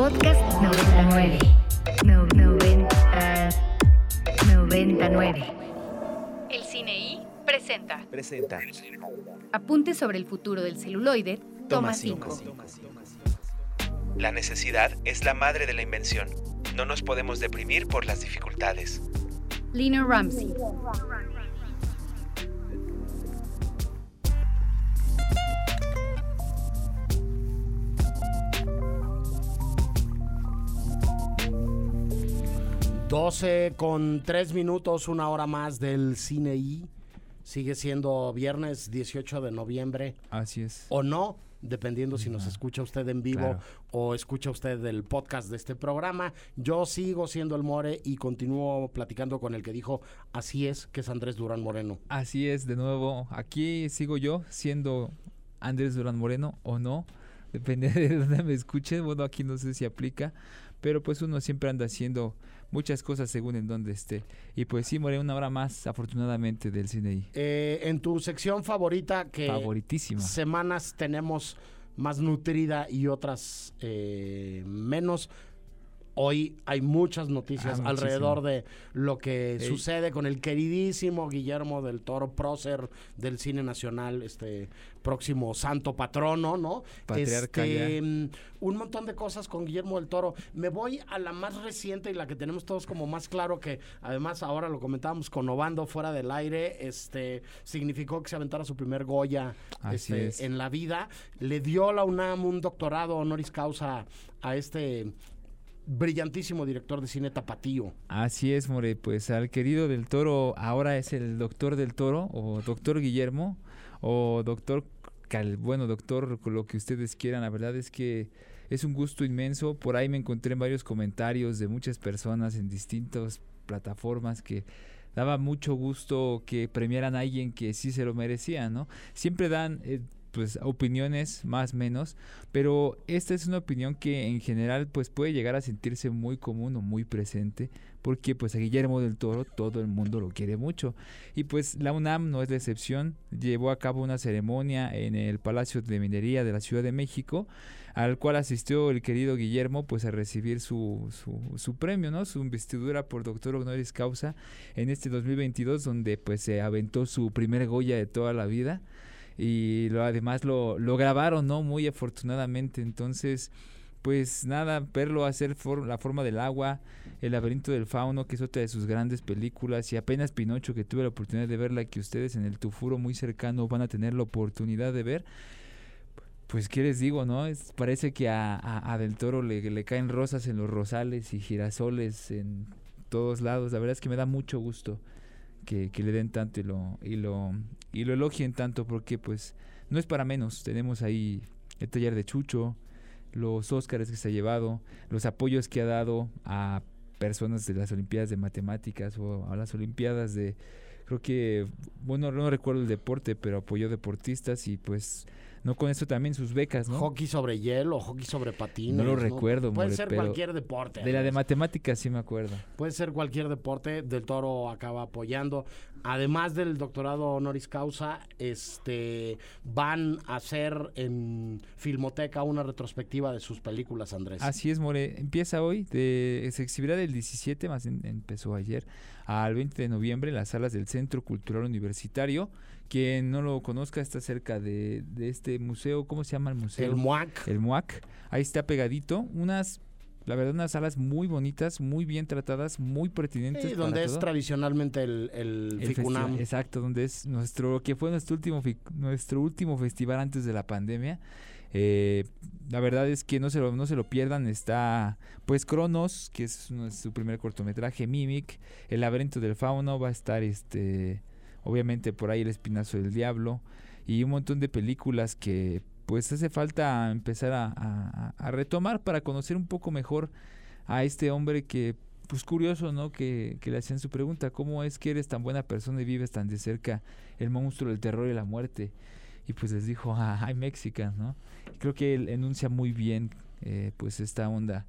Podcast 99. No, 90, 99. El Cine I presenta Presenta. Apuntes sobre el futuro del celuloide, toma Toma 5. 5. La necesidad es la madre de la invención. No nos podemos deprimir por las dificultades. Lina Ramsey. Doce con tres minutos, una hora más del Cine I. Sigue siendo viernes 18 de noviembre Así es. o no, dependiendo si nos escucha usted en vivo Claro. o escucha usted el podcast de este programa. Yo sigo siendo el More y continúo platicando con el que dijo así es, que es Andrés Durán Moreno. Así es, de nuevo. Aquí sigo yo siendo Andrés Durán Moreno o no. Depende de dónde me escuche. Bueno, aquí no sé si aplica. Pero pues uno siempre anda haciendo muchas cosas según en donde esté. Y pues sí, Moreno, una hora más, afortunadamente, del cine. Eh, en tu sección favorita, que Favoritísima. semanas tenemos más nutrida y otras eh, menos. Hoy hay muchas noticias Ah, alrededor de lo que Ey. sucede con el queridísimo Guillermo del Toro, prócer del cine nacional, este próximo santo patrono, ¿no? Patriarca Este, mm, un montón de cosas con Guillermo del Toro. Me voy a la más reciente y la que tenemos todos como más claro que además ahora lo comentábamos con Obando fuera del aire, este significó que se aventara su primer Goya este, es. en la vida. Le dio la UNAM un doctorado honoris causa a este brillantísimo director de cine tapatío. Así es, More. Pues al querido del Toro, ahora es el doctor del Toro, o doctor Guillermo, o doctor, bueno, doctor, lo que ustedes quieran. La verdad es que es un gusto inmenso. Por ahí me encontré en varios comentarios de muchas personas en distintas plataformas que daba mucho gusto que premiaran a alguien que sí se lo merecía, ¿no? Siempre dan... eh, pues opiniones más menos pero esta es una opinión que en general pues puede llegar a sentirse muy común o muy presente porque pues a Guillermo del Toro todo el mundo lo quiere mucho. Y pues la UNAM no es la excepción llevó a cabo una ceremonia en el Palacio de Minería de la Ciudad de México al cual asistió el querido Guillermo pues a recibir su, su, su premio no su investidura por doctor honoris causa en este 2022 donde pues se aventó su primer Goya de toda la vida y lo, además lo, lo grabaron, ¿no? Muy afortunadamente. Entonces, pues nada, verlo hacer La forma del agua, El laberinto del fauno, que es otra de sus grandes películas, y apenas Pinocho, que tuve la oportunidad de verla, que ustedes en el Tufuro muy cercano van a tener la oportunidad de ver. Pues, ¿qué les digo, no? Es- parece que a, a- a Del Toro le, le caen rosas en los rosales y girasoles en todos lados. La verdad es que me da mucho gusto que, que le den tanto y lo, y lo y lo elogien tanto porque pues no es para menos. Tenemos ahí el taller de Chucho, los Óscares que se ha llevado, los apoyos que ha dado a personas de las Olimpiadas de Matemáticas o a las Olimpiadas de creo que bueno no recuerdo el deporte pero apoyó deportistas y pues no con eso también sus becas no Hockey sobre hielo, hockey sobre patines. No lo recuerdo, Puede More, ser cualquier deporte. de la de matemáticas sí me acuerdo Puede ser cualquier deporte, Del Toro acaba apoyando. Además del doctorado honoris causa, este van a hacer en Filmoteca una retrospectiva de sus películas, Andrés. Así es, More. Empieza hoy, de, se exhibirá del 17, más bien empezó ayer, al 20 de noviembre en las salas del Centro Cultural Universitario. Quien no lo conozca está cerca de, de este museo, ¿cómo se llama el museo? El MUAC. El MUAC. Ahí está pegadito. Unas, la verdad, unas salas muy bonitas, muy bien tratadas, muy pertinentes. Sí, para donde es todo. tradicionalmente el, el, El FICUNAM. exacto, donde es nuestro, que fue nuestro último, nuestro último festival antes de la pandemia. Eh, la verdad es que no se lo, no se lo pierdan. Está pues Cronos, que es su primer cortometraje, Mimic, El laberinto del fauno, va a estar este obviamente por ahí El espinazo del diablo y un montón de películas que pues hace falta empezar a retomar para conocer un poco mejor a este hombre que pues curioso, ¿no? Que, que le hacían su pregunta, ¿cómo es que eres tan buena persona y vives tan de cerca el monstruo del terror y la muerte? Y pues les dijo, ah, I'm Mexican, ¿no? Y creo que él enuncia muy bien, eh, pues esta onda,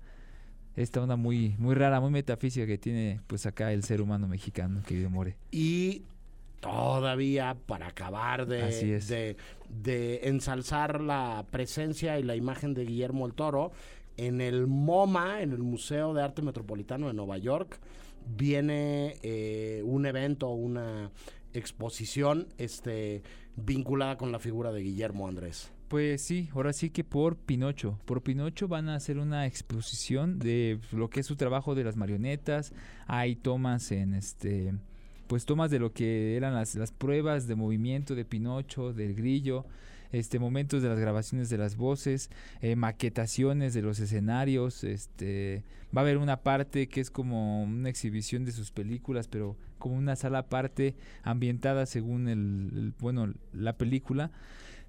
esta onda muy, muy rara, muy metafísica que tiene, pues acá el ser humano mexicano, querido More. Y todavía para acabar de, de ensalzar la presencia y la imagen de Guillermo el Toro, En el MoMA, en el Museo de Arte Metropolitano de Nueva York, viene eh, un evento, una exposición este, vinculada con la figura de Guillermo Andrés. Pues sí, ahora sí que por Pinocho. Por Pinocho van a hacer una exposición de lo que es su trabajo de las marionetas. Hay tomas en este, pues tomas de lo que eran las, las pruebas de movimiento de Pinocho, del grillo, este momentos de las grabaciones de las voces, eh, maquetaciones de los escenarios, este va a haber una parte que es como una exhibición de sus películas, pero como una sala aparte ambientada según el, bueno la película.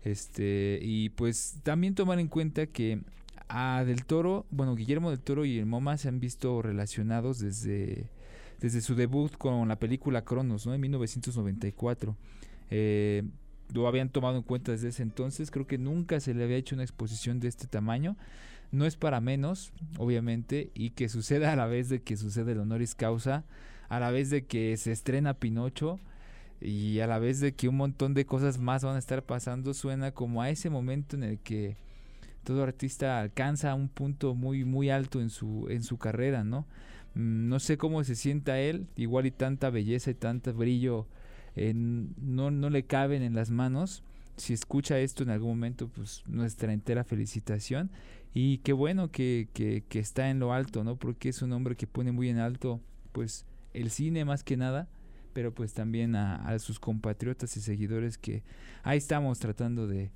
Este, y pues también tomar en cuenta que a Del Toro, bueno, Guillermo del Toro y el MoMA se han visto relacionados desde, desde su debut con la película Cronos, ¿no? En 1994. Eh, lo habían tomado en cuenta desde ese entonces. Creo que nunca se le había hecho una exposición de este tamaño. No es para menos, obviamente, y que suceda a la vez de que sucede el honoris causa, a la vez de que se estrena Pinocho y a la vez de que un montón de cosas más van a estar pasando, suena como a ese momento en el que todo artista alcanza un punto muy muy alto en su en su carrera, ¿no? Mm, No sé cómo se sienta él, igual y tanta belleza y tanto brillo no, no le caben en las manos. Si escucha esto en algún momento, pues nuestra entera felicitación. Y qué bueno que, que, que está en lo alto, ¿no? Porque es un hombre que pone muy en alto, pues, el cine más que nada, pero pues también a, a sus compatriotas y seguidores que ahí estamos tratando de,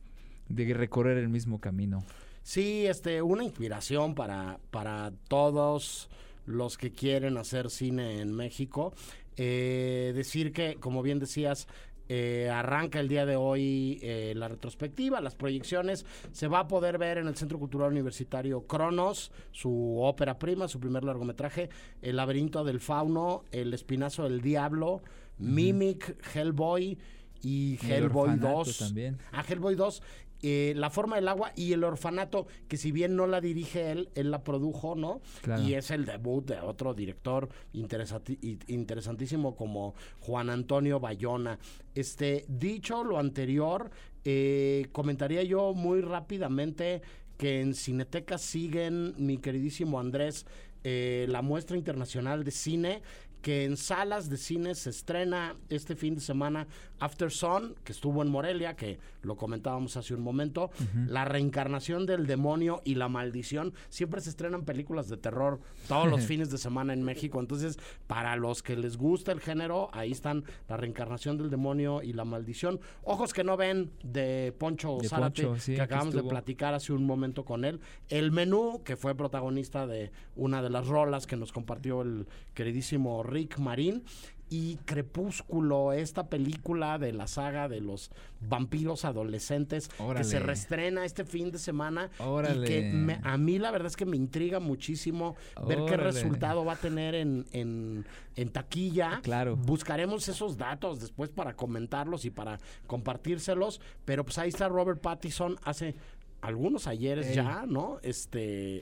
de recorrer el mismo camino. Sí, este, una inspiración para, para todos los que quieren hacer cine en México. Eh, decir que, como bien decías, eh, arranca el día de hoy eh, la retrospectiva, las proyecciones. Se va a poder ver en el Centro Cultural Universitario Cronos, su ópera prima, su primer largometraje, El laberinto del fauno, El espinazo del diablo, Mimic, Hellboy y El Hellboy Orfanato 2. también. Ah, Hellboy 2. Eh, la forma del agua y el orfanato, que si bien no la dirige él, él la produjo, ¿no? Claro. Y es el debut de otro director interesantísimo como Juan Antonio Bayona. Este, dicho lo anterior, eh, comentaría yo muy rápidamente que en Cineteca siguen, mi queridísimo Andrés, eh, la muestra internacional de cine que en salas de cine se estrena este fin de semana After Sun, que estuvo en Morelia, que lo comentábamos hace un momento, La reencarnación del demonio y la maldición. Siempre se estrenan películas de terror todos los fines de semana en México, entonces para los que les gusta el género, ahí están La reencarnación del demonio y la maldición. Ojos que no ven de Poncho De Zárate, Poncho, sí, que acabamos de platicar hace un momento con él. El menú, que fue protagonista de una de las rolas que nos compartió el queridísimo Rick Marín. Y Crepúsculo, esta película de la saga de los vampiros adolescentes que se reestrena este fin de semana y Órale. que me- a mí la verdad es que me intriga muchísimo ver qué resultado va a tener en, en, en taquilla. Claro. Buscaremos esos datos después para comentarlos y para compartírselos, pero pues ahí está Robert Pattinson hace algunos ayeres ya, ¿no? Este,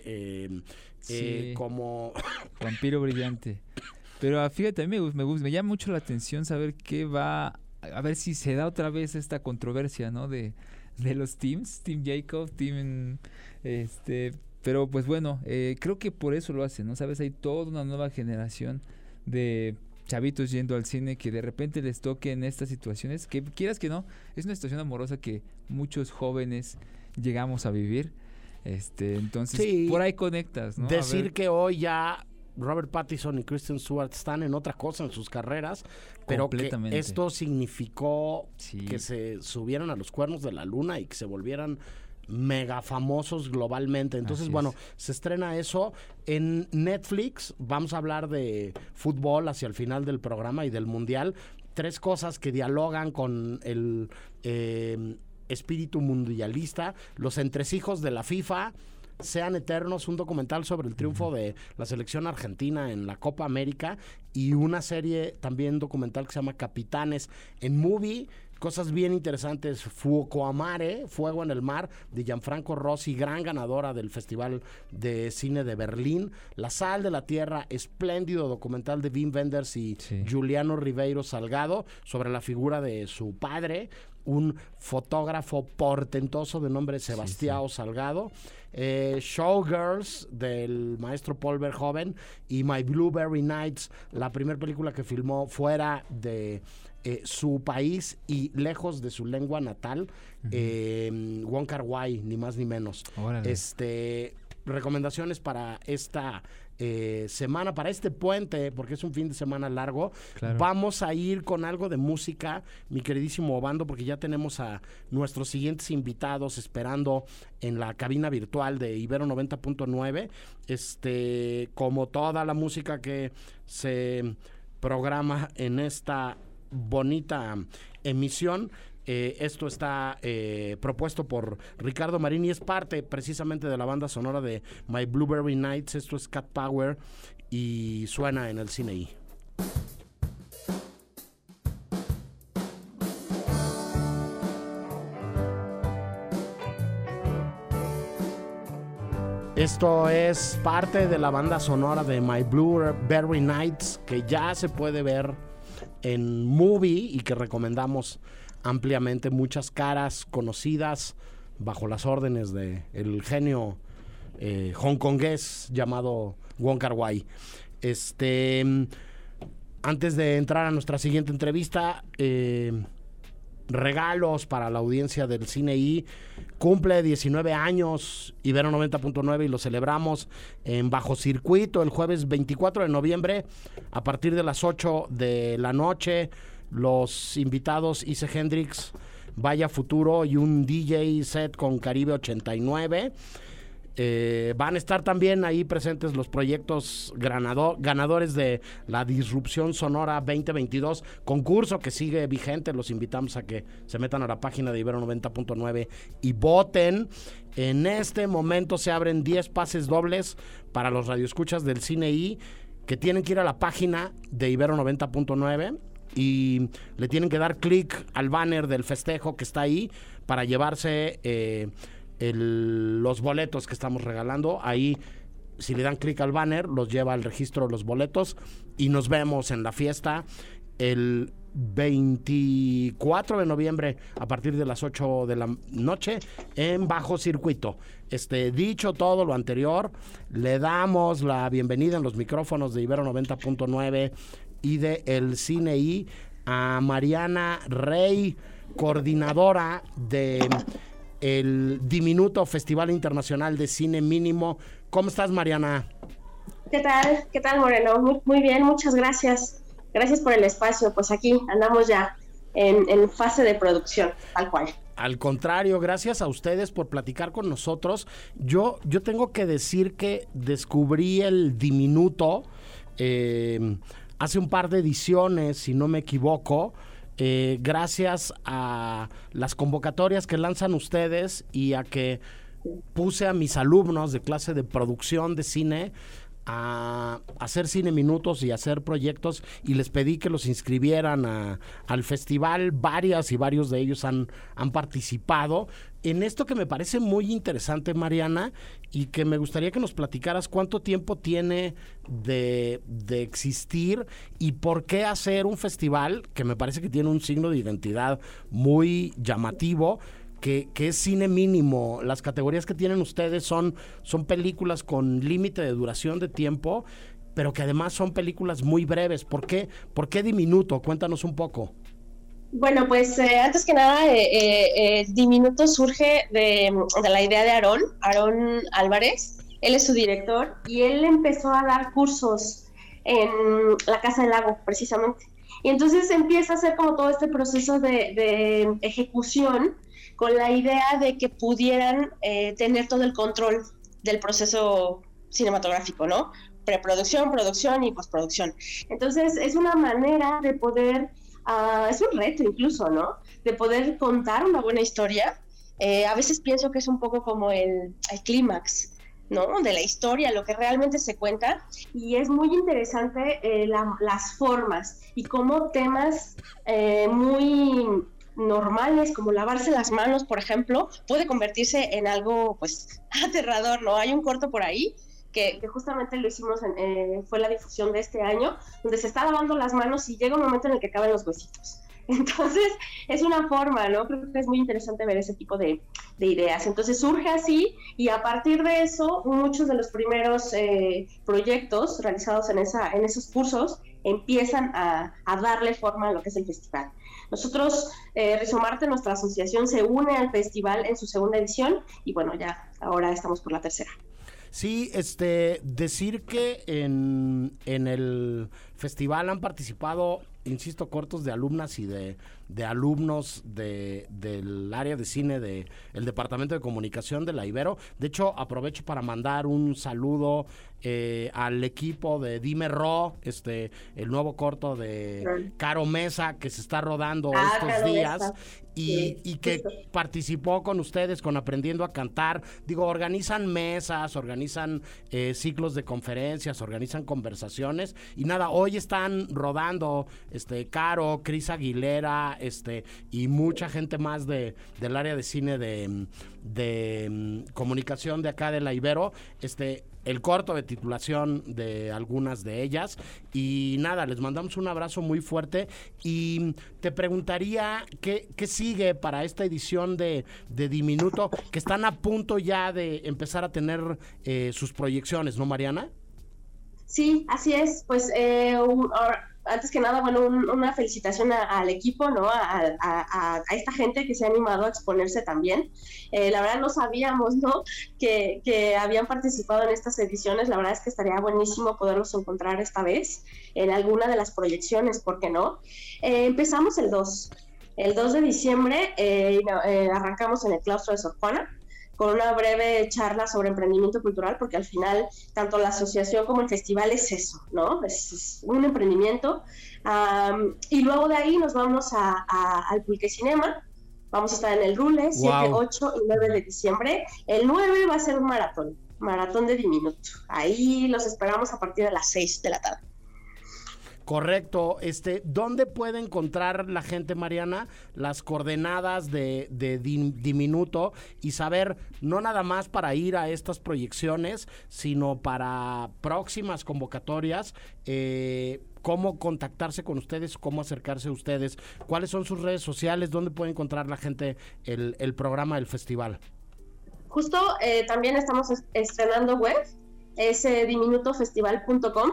eh, eh, como... Vampiro brillante. Pero ah, fíjate, a mí me, me, me llama mucho la atención saber qué va, a ver si se da otra vez esta controversia, ¿no? De, de los teams, Team Jacob, Team, este, pero pues bueno, eh, creo que por eso lo hacen, ¿no? Sabes, hay toda una nueva generación de chavitos yendo al cine que de repente les toque en estas situaciones, que quieras que no, es una situación amorosa que muchos jóvenes llegamos a vivir. Este, entonces, Sí. por ahí conectas, ¿no? Decir que hoy ya Robert Pattinson y Kristen Stewart están en otra cosa en sus carreras, pero que esto significó Sí. que se subieran a los cuernos de la luna y que se volvieran mega famosos globalmente. Entonces, bueno, se estrena eso en Netflix. Vamos a hablar de fútbol hacia el final del programa y del mundial. Tres cosas que dialogan con el eh, espíritu mundialista, los entresijos de la FIFA. Sean Eternos, un documental sobre el triunfo de la selección argentina en la Copa América y una serie también documental que se llama Capitanes en Movie. cosas bien interesantes. Fuocoamare, Fuego en el Mar, de Gianfranco Rossi, gran ganadora del Festival de Cine de Berlín. La Sal de la Tierra, espléndido documental de Wim Wenders y Sí. Juliano Ribeiro Salgado sobre la figura de su padre, un fotógrafo portentoso de nombre Sebastián Salgado. Eh, Showgirls del maestro Paul Verhoeven y My Blueberry Nights, la primera película que filmó fuera de eh, su país y lejos de su lengua natal, eh, Wong Kar Wai, ni más ni menos. Órale. Este, recomendaciones para esta eh, semana, para este puente, porque es un fin de semana largo. Claro. Vamos a ir con algo de música, mi queridísimo Obando, porque ya tenemos a nuestros siguientes invitados esperando en la cabina virtual de Ibero 90.9. Este, como toda la música que se programa en esta bonita emisión. Eh, esto está eh, propuesto por Ricardo Marín y es parte precisamente de la banda sonora de My Blueberry Nights. Esto es Cat Power y suena en el cine. Esto es parte de la banda sonora de My Blueberry Nights que ya se puede ver en movie y que recomendamos ampliamente muchas caras conocidas bajo las órdenes de el genio eh, hongkongués llamado Wong Kar Wai. Este, antes de entrar a nuestra siguiente entrevista, eh, regalos para la audiencia del Cine I. Cumple 19 años Ibero 90.9 y lo celebramos en Bajo Circuito el jueves 24 de noviembre a partir de las 8 de la noche. Los invitados Ice Hendrix, Vaya Futuro y un DJ set con Caribe 89. Eh, van a estar también ahí presentes los proyectos ganadores de la Disrupción Sonora 2022, concurso que sigue vigente. Los invitamos a que se metan a la página de Ibero 90.9 y voten. En este momento se abren 10 pases dobles para los radioescuchas del Cine I que tienen que ir a la página de Ibero 90.9 y le tienen que dar clic al banner del festejo que está ahí para llevarse eh, el- los boletos que estamos regalando. Ahí, si le dan clic al banner, los lleva al registro de los boletos y nos vemos en la fiesta el 24 de noviembre a partir de las 8 de la noche en Bajo Circuito. Este, dicho todo lo anterior, le damos la bienvenida en los micrófonos de Ibero 90.9 y de El Cine I a Mariana Rey, coordinadora de el diminuto Festival Internacional de Cine Mínimo. ¿Cómo estás, Mariana? ¿Qué tal? ¿Qué tal, Moreno? Muy, muy bien, muchas gracias. Gracias por el espacio. Pues aquí andamos ya en, en fase de producción, tal cual. Al contrario, gracias a ustedes por platicar con nosotros. Yo, yo tengo que decir que descubrí el diminuto eh, hace un par de ediciones, si no me equivoco, eh, gracias a las convocatorias que lanzan ustedes y a que puse a mis alumnos de clase de producción de cine a hacer cine minutos y hacer proyectos y les pedí que los inscribieran a- al festival. Varias y varios de ellos han, han participado en esto que me parece muy interesante, Mariana, y que me gustaría que nos platicaras cuánto tiempo tiene de, de existir y por qué hacer un festival que me parece que tiene un signo de identidad muy llamativo que, es cine mínimo. Las categorías que tienen ustedes son, son películas con límite de duración de tiempo, pero que además son películas muy breves. ¿Por qué, ¿Por qué diminuto? Cuéntanos un poco. Bueno, pues eh, antes que nada, eh, eh, Diminuto surge de, la idea de Aarón, Aarón Álvarez. Él es su director y él empezó a dar cursos en la Casa del Lago, precisamente. Y entonces empieza a hacer como todo este proceso de ejecución con la idea de que pudieran eh, tener todo el control del proceso cinematográfico, ¿no? Preproducción, producción y postproducción. Entonces es una manera de poder Ah, es un reto incluso, ¿no? De poder contar una buena historia. Eh, a veces pienso que es un poco como el, clímax, ¿no? De la historia, lo que realmente se cuenta. Y es muy interesante eh, la- las formas y cómo temas muy normales como lavarse las manos, por ejemplo, puede convertirse en algo pues aterrador, ¿no? Hay un corto por ahí que, justamente lo hicimos, en, eh, fue la difusión de este año, donde se está lavando las manos y llega un momento en el que acaban los huesitos. Entonces, es una forma, ¿no? Creo que es muy interesante ver ese tipo de, ideas. Entonces, surge así y a partir de eso, muchos de los primeros eh, proyectos realizados en, esa, en esos cursos empiezan a, darle forma a lo que es el festival. Nosotros, eh, Rizomarte, nuestra asociación, se une al festival en su segunda edición y bueno, ya ahora estamos por la tercera. Sí, este, decir que en, en el festival han participado insisto, cortos de alumnas y de, de alumnos de, del área de cine del el Departamento de Comunicación de la Ibero. De hecho, aprovecho para mandar un saludo eh, al equipo de Dime Ro, este, el nuevo corto de Caro Mesa que se está rodando ah, estos días y, que participó con ustedes con Aprendiendo a Cantar. Digo, organizan mesas, organizan eh, ciclos de conferencias, organizan conversaciones y nada, hoy están rodando este Caro, Cris Aguilera, este y mucha gente más de del área de cine de, de mm, comunicación de acá de la Ibero, este el corto de titulación de algunas de ellas. Y nada, les mandamos un abrazo muy fuerte y te preguntaría qué, qué sigue para esta edición de, de, Diminuto, que están a punto ya de empezar a tener eh, sus proyecciones, ¿no, Mariana? Sí, así es. Pues eh, antes que nada, bueno, una felicitación al equipo, ¿no? A, esta gente que se ha animado a exponerse también. Eh, la verdad no sabíamos. Que, habían participado en estas ediciones. La verdad es que estaría buenísimo poderlos encontrar esta vez en alguna de las proyecciones, ¿por qué no? Eh, empezamos el 2. El 2 de diciembre eh, arrancamos en el claustro de Sor Juana con una breve charla sobre emprendimiento cultural, porque al final tanto la asociación como el festival es eso, ¿no? Es, un emprendimiento. y luego de ahí nos vamos a, al Pulque Cinema. Vamos a estar en el Rule, 7, 8 y 9 de diciembre. El 9 va a ser un maratón, maratón de diminuto. Ahí los esperamos a partir de las 6 de la tarde. Correcto. Este, ¿dónde puede encontrar la gente, Mariana, las coordenadas de, diminuto y saber no nada más para ir a estas proyecciones, sino para próximas convocatorias? Eh, cómo contactarse con ustedes, cómo acercarse a ustedes, cuáles son sus redes sociales, dónde puede encontrar la gente el, programa del festival. Justo eh, también estamos estrenando web, es eh, diminutofestival.com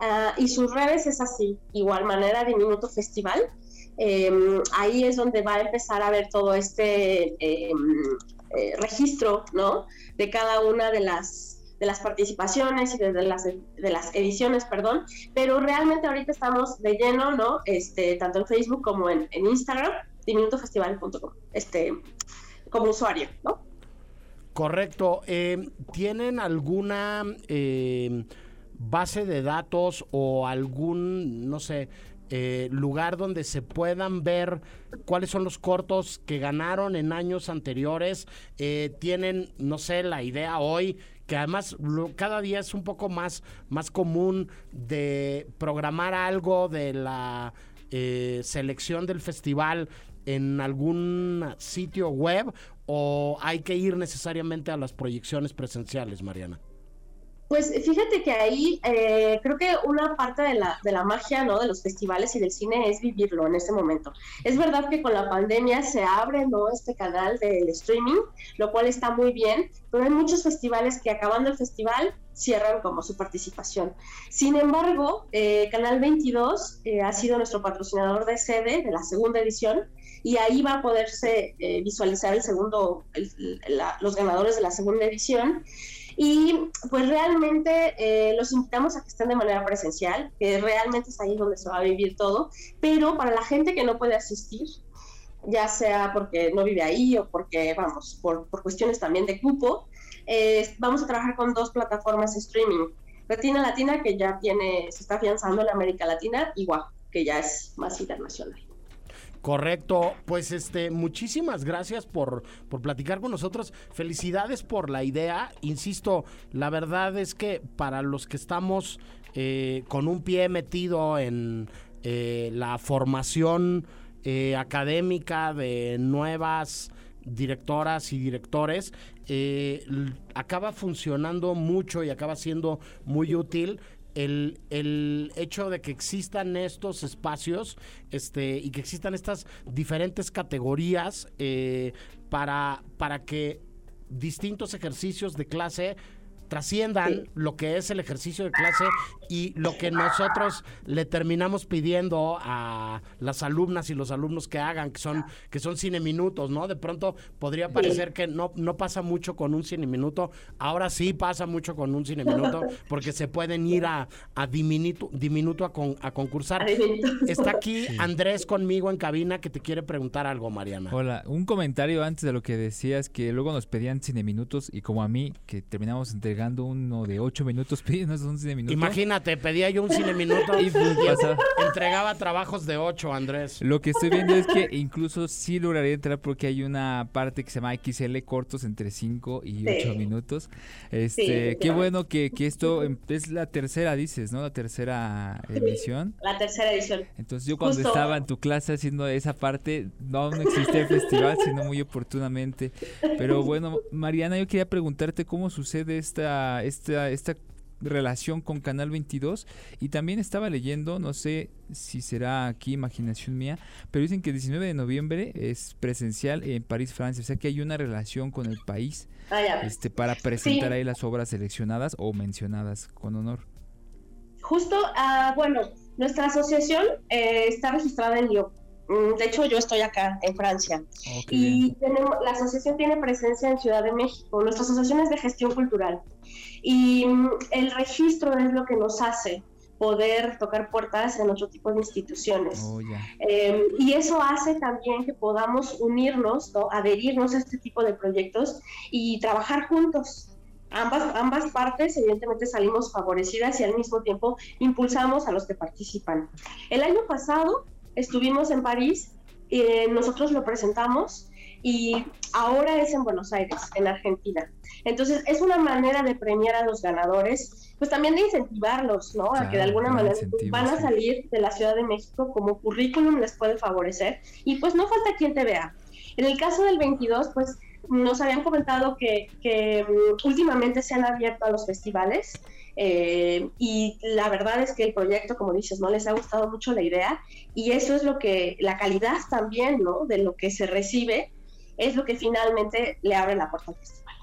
Ah, y sus redes es así, igual manera Diminuto Festival. Em, ahí es donde va a empezar a ver todo este em, eh, registro, ¿no? De cada una de las de las participaciones y de, las, de las ediciones, perdón, pero realmente ahorita estamos de lleno, ¿no? Este, tanto en Facebook como en, en Instagram, diminutofestival.com, este, como usuario, ¿no? Correcto. Eh, ¿Tienen alguna base de datos o algún, no sé, eh, lugar donde se puedan ver cuáles son los cortos que ganaron en años anteriores. Eh, tienen, no sé, la idea hoy que además cada día es un poco más, más común de programar algo de la eh, selección del festival en algún sitio web o hay que ir necesariamente a las proyecciones presenciales, Mariana. Pues fíjate que ahí eh, creo que una parte de la, de la magia ¿no? de los festivales y del cine es vivirlo en ese momento. Es verdad que con la pandemia se abre ¿no? este canal del streaming, lo cual está muy bien, pero hay muchos festivales que acabando el festival cierran como su participación. Sin embargo, eh, Canal 22 eh, ha sido nuestro patrocinador de sede de la segunda edición y ahí va a poderse visualizar el segundo, los ganadores de la segunda edición. Y pues realmente eh, los invitamos a que estén de manera presencial, que realmente es ahí donde se va a vivir todo, pero para la gente que no puede asistir, ya sea porque no vive ahí o porque, vamos, por, por cuestiones también de cupo, vamos a trabajar con dos plataformas streaming. Latina Latina, que ya tiene, se está afianzando en América Latina, y WAP, que ya es más internacional. Correcto, pues este, muchísimas gracias por, por platicar con nosotros. Felicidades por la idea. Insisto, la verdad es que para los que estamos eh, con un pie metido en eh, la formación eh, académica de nuevas directoras y directores eh, acaba funcionando mucho y acaba siendo muy útil el, el hecho de que existan estos espacios este, y que existan estas diferentes categorías eh, para, para que distintos ejercicios de clase trasciendan Sí. lo que es el ejercicio de clase y lo que nosotros le terminamos pidiendo a las alumnas y los alumnos que hagan, que son, que son cine minutos, ¿no? De pronto podría parecer que no, no pasa mucho con un cine minuto, ahora sí pasa mucho con un cine minuto, porque se pueden ir a, a diminuto, diminuto a, con- a concursar. Está aquí Andrés conmigo en cabina que te quiere preguntar algo, Mariana. Hola, un comentario antes de lo que decías, que luego nos pedían cine minutos y como a mí, que terminamos entregando uno de ocho minutos, pidiéndonos un cine minuto. Imagínate, pedía yo un cine minuto Y pues pasa- entregaba trabajos de ocho, Andrés. Lo que estoy viendo es que incluso sí lograría entrar porque hay una parte que se llama XL cortos entre 5 y Sí. 8 minutos. Este, qué efectivamente. bueno que, que esto em- es la tercera, dices, ¿no? La tercera emisión. La tercera edición. Entonces yo cuando Justo. estaba en tu clase haciendo esa parte, no, no existía el festival, sino muy oportunamente. Pero bueno, Mariana, yo quería preguntarte cómo sucede esta, esta, esta relación con Canal 22 y también estaba leyendo, no sé si será aquí imaginación mía, pero dicen que el 19 de noviembre es presencial en París, Francia, o sea que hay una relación con el país Ah, este para presentar Sí. ahí las obras seleccionadas o mencionadas con honor. Justo, ah, bueno, nuestra asociación eh, está registrada en Lyon. De hecho, yo estoy acá en Francia. Bien. Y tenemos, la asociación tiene presencia en Ciudad de México. Nuestra asociación es de gestión cultural. Y mm, el registro es lo que nos hace poder tocar puertas en otro tipo de instituciones. Oh, ya. Eh, y eso hace también que podamos unirnos, ¿no? adherirnos a este tipo de proyectos y trabajar juntos. Ambas, ambas partes evidentemente salimos favorecidas y al mismo tiempo impulsamos a los que participan. El año pasado estuvimos en París, eh, nosotros lo presentamos y ahora es en Buenos Aires, en Argentina. Entonces es una manera de premiar a los ganadores, pues también de incentivarlos, ¿no? a que de alguna manera van a salir de la Ciudad de México como currículum les puede favorecer y pues no falta quien te vea. En el caso del 22, pues nos habían comentado que, mm, últimamente se han abierto a los festivales eh, y la verdad es que el proyecto, como dices, no les ha gustado mucho la idea y eso es lo que, la calidad también, ¿no? De lo que se recibe es lo que finalmente le abre la puerta al festival.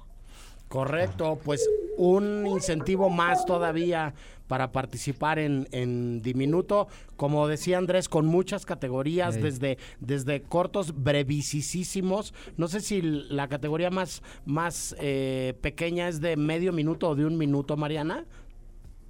Correcto, pues un incentivo más todavía para participar en, en Diminuto, como decía Andrés, con muchas categorías, desde, desde cortos brevisísimos. No sé si la categoría más, más eh, pequeña es de medio minuto o de un minuto, Mariana.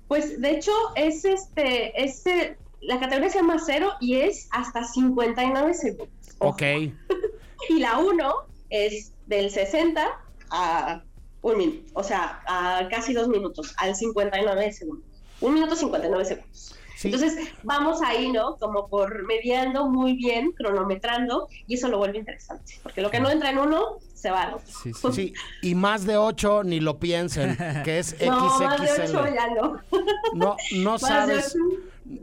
Pues de hecho es este, este, la categoría se llama cero y es hasta 59 segundos. Ojo. Ok, Y la 1 es del 60 a un minuto, o sea, a casi dos minutos, al 59 segundos. Un minuto 59 segundos. sí. Entonces, vamos ahí, ¿no? Como por mediando muy bien, cronometrando, y eso lo vuelve interesante. Porque lo que no entra en uno, se va al otro. Sí, sí. Sí, y más de 8 ni lo piensen, que es No, más de XXL. 8 ya no. No, no Más sabes, ocho.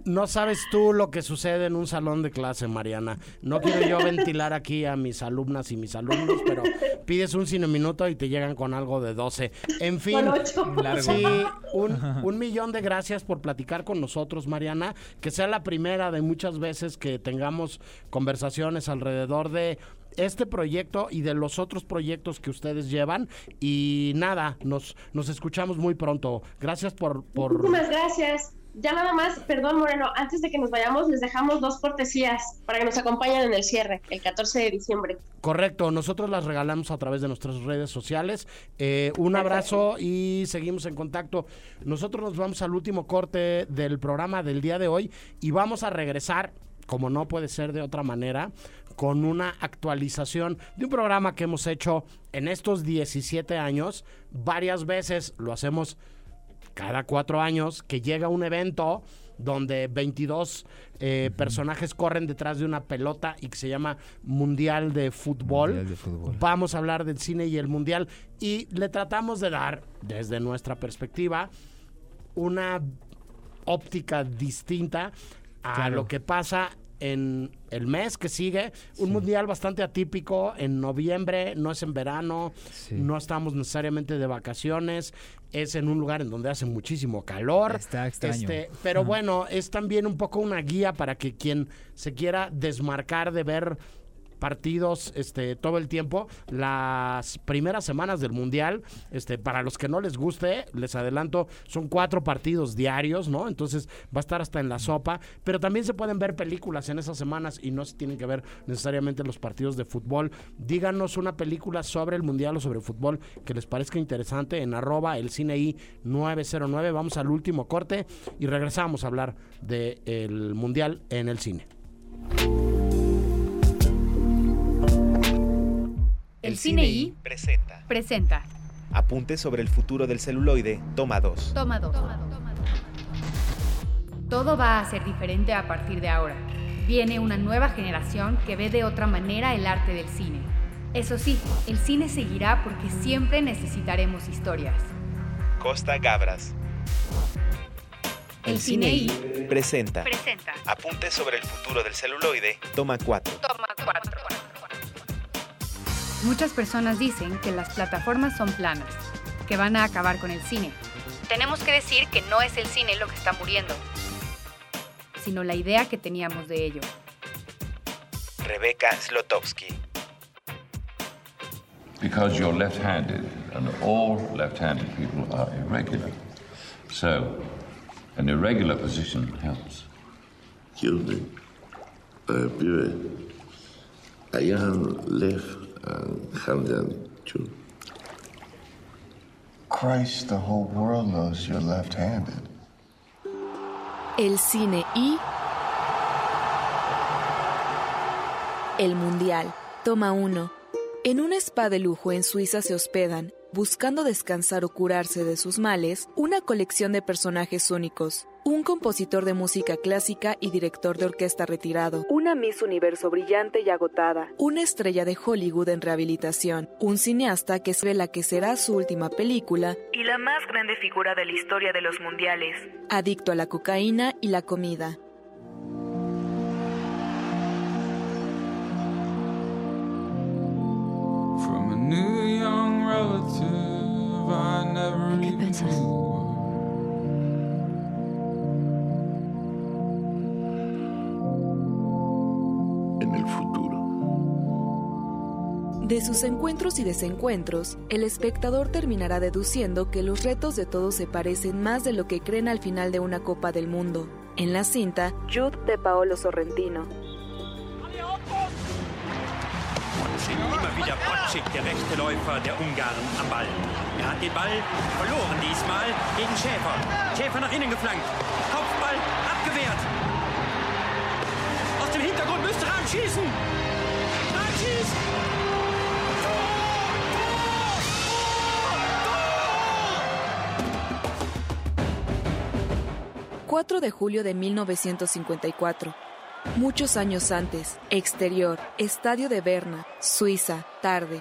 No sabes tú lo que sucede en un salón de clase, Mariana. No quiero yo ventilar aquí a mis alumnas y mis alumnos, pero pides un cine minuto y te llegan con algo de 12. En fin, Con 8. Largo. sí, un, un millón de gracias por platicar con nosotros, Mariana. Que sea la primera de muchas veces que tengamos conversaciones alrededor de este proyecto y de los otros proyectos que ustedes llevan. Y nada, nos, nos escuchamos muy pronto. Gracias por... por... Muchísimas gracias. Ya nada más, perdón Moreno, antes de que nos vayamos les dejamos dos cortesías para que nos acompañen en el cierre, el 14 de diciembre. Correcto, nosotros las regalamos a través de nuestras redes sociales. Eh, un abrazo y seguimos en contacto. Nosotros nos vamos al último corte del programa del día de hoy y vamos a regresar, como no puede ser de otra manera, con una actualización de un programa que hemos hecho en estos 17 años. Varias veces lo hacemos cada cuatro años que llega un evento donde 22 eh, personajes corren detrás de una pelota y que se llama Mundial de Fútbol. Mundial de fútbol. Vamos a hablar del cine y el Mundial y le tratamos de dar, desde nuestra perspectiva, una óptica distinta a Claro. lo que pasa en el mes que sigue. Un mundial bastante atípico en noviembre, no es en verano, Sí. no estamos necesariamente de vacaciones, es en un lugar en donde hace muchísimo calor. Está extraño. Este, pero bueno, es también un poco una guía para que quien se quiera desmarcar de ver partidos este todo el tiempo las primeras semanas del mundial este para los que no les guste les adelanto son cuatro partidos diarios no entonces va a estar hasta en la sopa pero también se pueden ver películas en esas semanas y no se tienen que ver necesariamente los partidos de fútbol. Díganos una película sobre el mundial o sobre el fútbol que les parezca interesante en arroba el cine I 909 vamos al último corte y regresamos a hablar del mundial en el cine El Cine I presenta presenta Apunte sobre el futuro del celuloide, toma 2. Toma 2. Todo va a ser diferente a partir de ahora. Viene una nueva generación que ve de otra manera el arte del cine. Eso sí, el cine seguirá porque siempre necesitaremos historias. Costa Gabras El Cine I presenta presenta Apunte sobre el futuro del celuloide, toma 4. Toma 4. Muchas personas dicen que las plataformas son planas, que van a acabar con el cine. Tenemos que decir que no es el cine lo que está muriendo, sino la idea que teníamos de ello. Rebeca Slotowski. Because you're left handed, and all left handed people are irregular. So, an irregular position helps. Hilde, uh, pibe, I am left and handed too. Christ, the whole world knows you're left handed. El cine y el mundial. Toma uno. En un spa de lujo en Suiza se hospedan, buscando descansar o curarse de sus males, una colección de personajes únicos. Un compositor de música clásica y director de orquesta retirado. Una Miss Universo brillante y agotada. Una estrella de Hollywood en rehabilitación. Un cineasta que se ve la que será su última película. Y la más grande figura de la historia de los mundiales. Adicto a la cocaína y la comida. En el futuro. De sus encuentros y desencuentros, el espectador terminará deduciendo que los retos de todos se parecen más de lo que creen al final de una Copa del Mundo. En la cinta, Jude de Paolo Sorrentino. Wieder Botschik, der rechte Läufer der Ungarn, am Ball. Er hat den Ball verloren diesmal gegen Schäfer. Schäfer nach innen geflankt. Kopfball abgewehrt. Aus dem Hintergrund müsste Rahn schießen. Rahn schießt. 4 de julio de 1954. Muchos años antes, exterior, estadio de Berna, Suiza, tarde.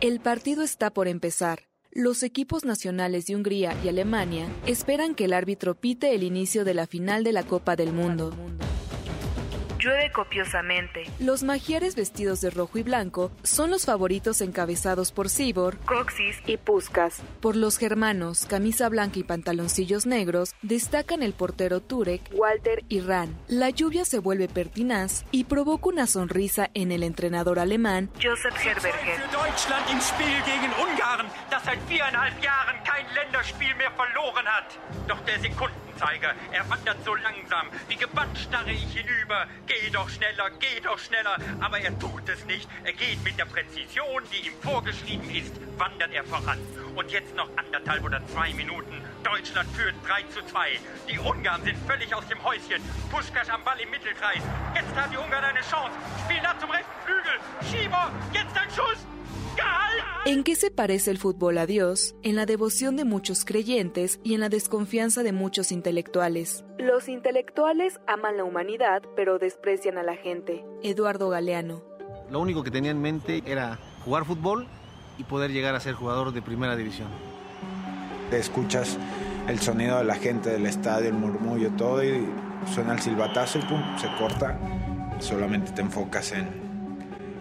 El partido está por empezar. Los equipos nacionales de Hungría y Alemania esperan que el árbitro pite el inicio de la final de la Copa del Mundo. Llueve copiosamente. Los magiares vestidos de rojo y blanco son los favoritos encabezados por Sibor, Coxis y Puskas. Por los germanos, camisa blanca y pantaloncillos negros, destacan el portero Turek, Walter y Ran. La lluvia se vuelve pertinaz y provoca una sonrisa en el entrenador alemán, Joseph Herberger. Doch der Sekundenzeiger, er wandert so langsam. Wie gebannt starre ich hinüber. Geh doch schneller, geh doch schneller. Aber er tut es nicht. Er geht mit der Präzision, die ihm vorgeschrieben ist, wandert er voran. Und jetzt noch anderthalb oder zwei Minuten. Deutschland führt 3 zu 2. Die Ungarn sind völlig aus dem Häuschen. Puschkasch am Ball im Mittelkreis. Jetzt haben die Ungarn eine Chance. Spiel ab zum rechten Flügel. Schieber, jetzt ein Schuss. ¿En qué se parece el fútbol a Dios? En la devoción de muchos creyentes y en la desconfianza de muchos intelectuales. Los intelectuales aman la humanidad, pero desprecian a la gente. Eduardo Galeano. Lo único que tenía en mente era jugar fútbol y poder llegar a ser jugador de primera división. Escuchas el sonido de la gente del estadio, el murmullo, todo y suena el silbatazo y pum, se corta. Solamente te enfocas en,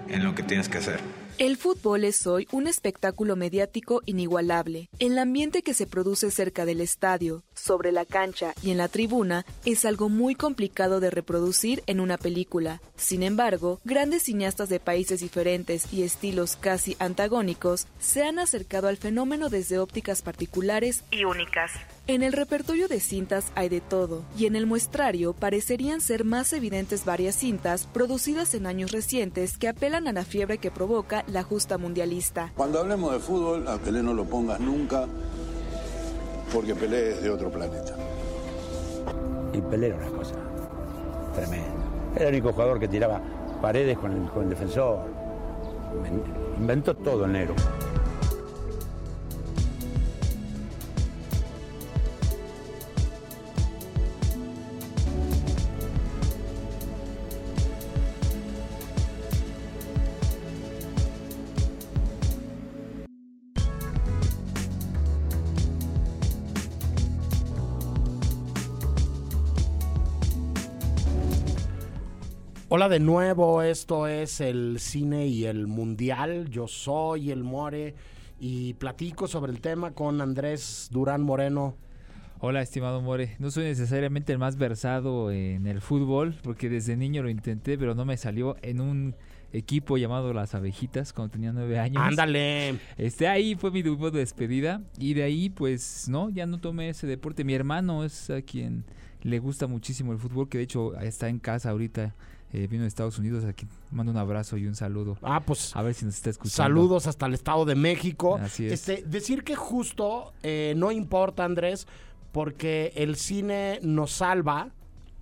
en lo que tienes que hacer. El fútbol es hoy un espectáculo mediático inigualable. El ambiente que se produce cerca del estadio, sobre la cancha y en la tribuna es algo muy complicado de reproducir en una película. Sin embargo, grandes cineastas de países diferentes y estilos casi antagónicos se han acercado al fenómeno desde ópticas particulares y únicas. En el repertorio de cintas hay de todo, y en el muestrario parecerían ser más evidentes varias cintas producidas en años recientes que apelan a la fiebre que provoca la justa mundialista. Cuando hablemos de fútbol, a Pelé no lo pongas nunca, porque Pelé es de otro planeta. Y Pelé era una cosa tremenda. Era el único jugador que tiraba paredes con el, con el defensor. Inventó todo el negro. Hola de nuevo, esto es el cine y el mundial. Yo soy el More y platico sobre el tema con Andrés Durán Moreno. Hola, estimado More. No soy necesariamente el más versado en el fútbol, porque desde niño lo intenté, pero no me salió en un equipo llamado Las Abejitas cuando tenía nueve años. Ándale. Este ahí fue mi debut de despedida y de ahí pues no, ya no tomé ese deporte. Mi hermano es a quien le gusta muchísimo el fútbol, que de hecho está en casa ahorita. Eh, vino de Estados Unidos, aquí mando un abrazo y un saludo. Ah, pues. A ver si nos está escuchando. Saludos hasta el Estado de México. Así es. Este, decir que justo eh, no importa, Andrés, porque el cine nos salva,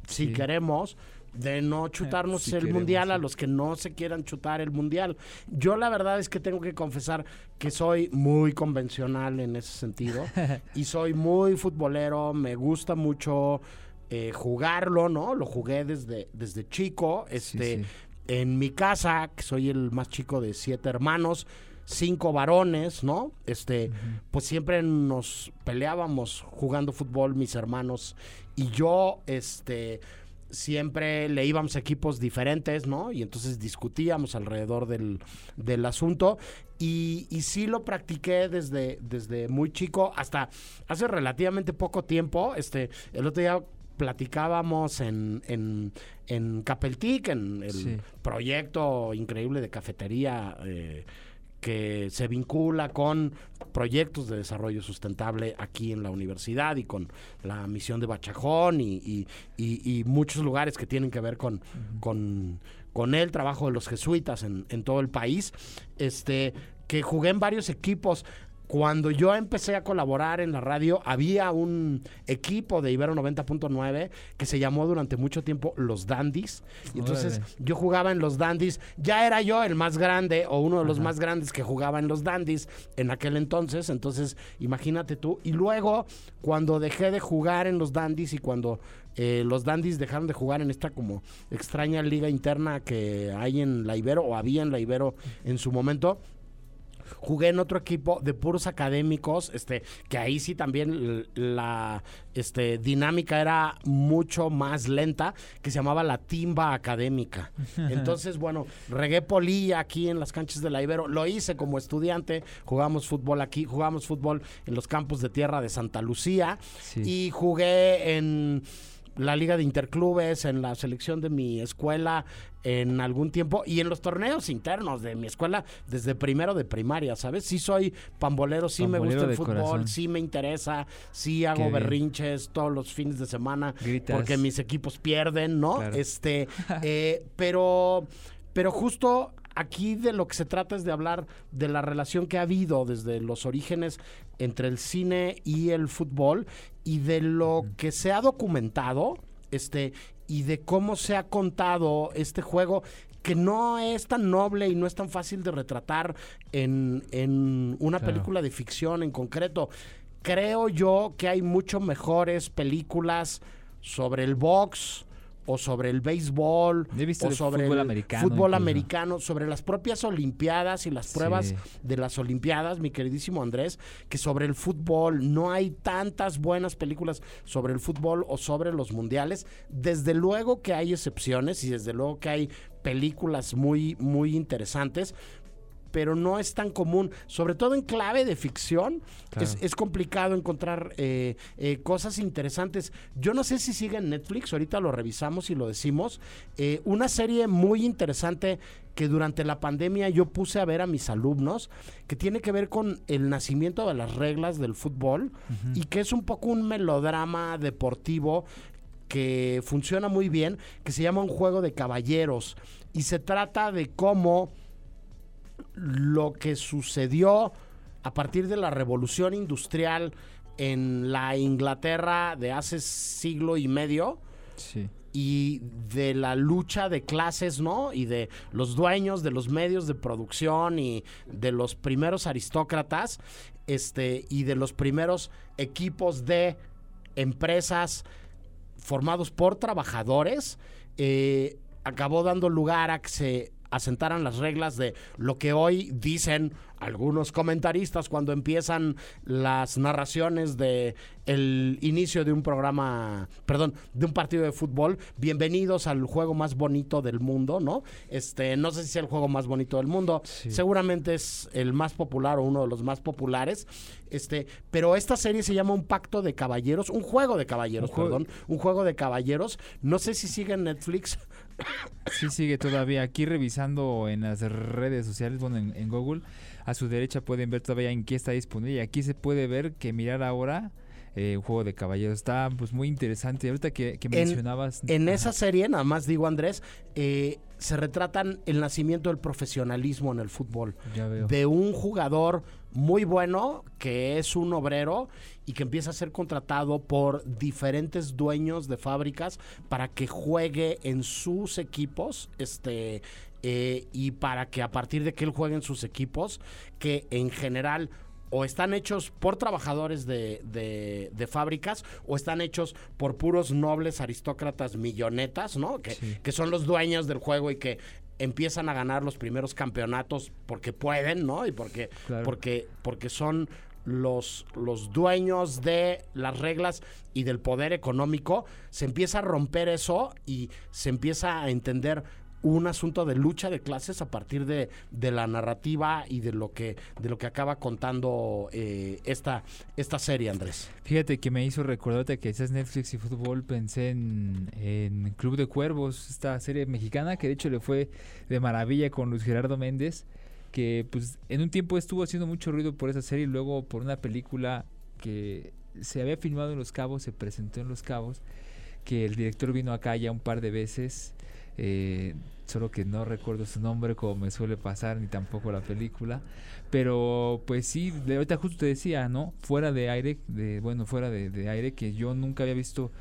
si queremos, de no chutarnos el queremos, mundial a los que no se quieran chutar el mundial. Yo la verdad es que tengo que confesar que soy muy convencional en ese sentido y soy muy futbolero, me gusta mucho eh, jugarlo, ¿no? Lo jugué desde, desde chico, este, sí. en mi casa, que soy el más chico de siete hermanos, cinco varones, ¿no? Este, pues siempre nos peleábamos jugando fútbol, mis hermanos y yo, este, siempre le íbamos a equipos diferentes, ¿no? Y entonces discutíamos alrededor del, del asunto. Y, y sí lo practiqué desde, desde muy chico hasta hace relativamente poco tiempo. Este, el otro día platicábamos en, en, en Capeltic, en el Sí. proyecto increíble de cafetería eh, que se vincula con proyectos de desarrollo sustentable aquí en la universidad y con la misión de Bachajón y, y- y- y muchos lugares que tienen que ver con, con, con el trabajo de los jesuitas en, en todo el país. Este, que jugué en varios equipos. Cuando yo empecé a colaborar en la radio, había un equipo de Ibero 90.9 que se llamó durante mucho tiempo Los Dandies. Y entonces Órale. yo jugaba en los Dandies. Ya era yo el más grande o uno de los más grandes que jugaba en los Dandies en aquel entonces. Entonces, imagínate tú. Y luego, cuando dejé de jugar en los Dandies y cuando eh, los Dandies dejaron de jugar en esta como extraña liga interna que hay en la Ibero o había en la Ibero en su momento jugué en otro equipo de puros académicos, este, que ahí sí también la este, dinámica era mucho más lenta, que se llamaba la timba académica. Entonces, bueno, regué polilla aquí en las canchas de la Ibero, lo hice como estudiante, jugamos fútbol aquí, jugamos fútbol en los campos de tierra de Santa Lucía. Y jugué en la liga de interclubes, en la selección de mi escuela en algún tiempo y en los torneos internos de mi escuela desde primero de primaria, ¿sabes? Sí soy pambolero, sí me gusta el fútbol, corazón. sí me interesa, sí hago berrinches todos los fines de semana Gritas. porque mis equipos pierden, ¿no? Claro. Este, eh, pero, pero justo aquí de lo que se trata es de hablar de la relación que ha habido desde los orígenes entre el cine y el fútbol y de lo que se ha documentado, este, y de cómo se ha contado este juego que no es tan noble y no es tan fácil de retratar en, en una Claro. película de ficción en concreto. Creo yo que hay mucho mejores películas sobre el box, o sobre el béisbol o sobre fútbol el americano fútbol americano, sobre las propias olimpiadas y las pruebas Sí. de las olimpiadas, mi queridísimo Andrés, que sobre el fútbol no hay tantas buenas películas sobre el fútbol o sobre los mundiales. Desde luego que hay excepciones y desde luego que hay películas muy muy interesantes, pero no es tan común, sobre todo en clave de ficción, Claro. es, es complicado encontrar eh, eh, cosas interesantes. Yo no sé si sigue en Netflix, ahorita lo revisamos y lo decimos. Eh, una serie muy interesante que durante la pandemia yo puse a ver a mis alumnos, que tiene que ver con el nacimiento de las reglas del fútbol y que es un poco un melodrama deportivo que funciona muy bien, que se llama Un juego de caballeros y se trata de cómo lo que sucedió a partir de la revolución industrial en la Inglaterra de hace siglo y medio Sí. y de la lucha de clases, ¿no? Y de los dueños de los medios de producción y de los primeros aristócratas, este, y de los primeros equipos de empresas formados por trabajadores, eh, acabó dando lugar a que se asentaran las reglas de lo que hoy dicen algunos comentaristas cuando empiezan las narraciones de el inicio de un programa, perdón, de un partido de fútbol. Bienvenidos al juego más bonito del mundo, ¿no? Este, no sé si sea el juego más bonito del mundo, seguramente es el más popular o uno de los más populares. Este, pero esta serie se llama Un pacto de caballeros, un juego de caballeros, Un juego- perdón, un juego de caballeros. No sé si sigue en Netflix. Sí, sigue todavía. Aquí revisando en las redes sociales, bueno, en, en Google, a su derecha pueden ver todavía en qué está disponible. Y aquí se puede ver que mirar ahora eh, un juego de caballeros está pues muy interesante. Ahorita que, que En- mencionabas. En, Ajá. esa serie, nada más digo Andrés, eh, se retratan el nacimiento del profesionalismo en el fútbol. Ya veo. De un jugador muy bueno que es un obrero y que empieza a ser contratado por diferentes dueños de fábricas para que juegue en sus equipos, este, eh, y para que a partir de que él juegue en sus equipos, que en general o están hechos por trabajadores de, de- de fábricas o están hechos por puros nobles aristócratas millonetas, ¿no? Que, que son los dueños del juego y que empiezan a ganar los primeros campeonatos porque pueden, ¿no? Y porque, Claro. porque, porque son los, los dueños de las reglas y del poder económico, se empieza a romper eso y se empieza a entender un asunto de lucha de clases a partir de, de la narrativa y de lo que de lo que acaba contando eh, esta esta serie Andrés. Fíjate que me hizo recordarte que decías Netflix y fútbol, pensé en, en Club de Cuervos, esta serie mexicana que de hecho le fue de maravilla con Luis Gerardo Méndez, que pues en un tiempo estuvo haciendo mucho ruido por esa serie y luego por una película que se había filmado en Los Cabos, se presentó en Los Cabos, que el director vino acá ya un par de veces, eh, solo que no recuerdo su nombre como me suele pasar, ni tampoco la película. Pero pues sí, de ahorita justo te decía, ¿no? Fuera de aire, de, bueno, fuera de, aire, que yo nunca había visto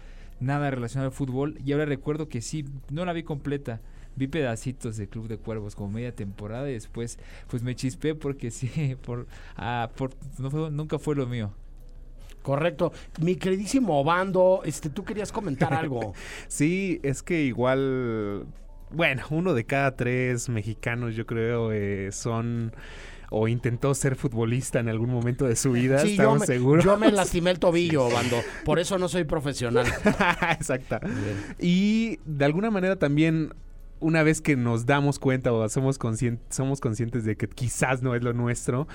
nada relacionado al fútbol. Y ahora recuerdo que sí, no la vi completa. Vi pedacitos de Club de Cuervos como media temporada y después pues me chispé porque sí, por, ah, por no fue- nunca fue lo mío. Correcto mi queridísimo Bando este tú querías comentar algo Sí, es que igual, bueno, uno de cada tres mexicanos yo creo eh, son o intentó ser futbolista en algún momento de su vida, Sí, yo estamos me, seguros. yo me lastimé el tobillo, Bando. Por eso no soy profesional. Exacto. Y de alguna manera también, una vez que nos damos cuenta o somos, conscien- somos conscientes de que quizás no es lo nuestro,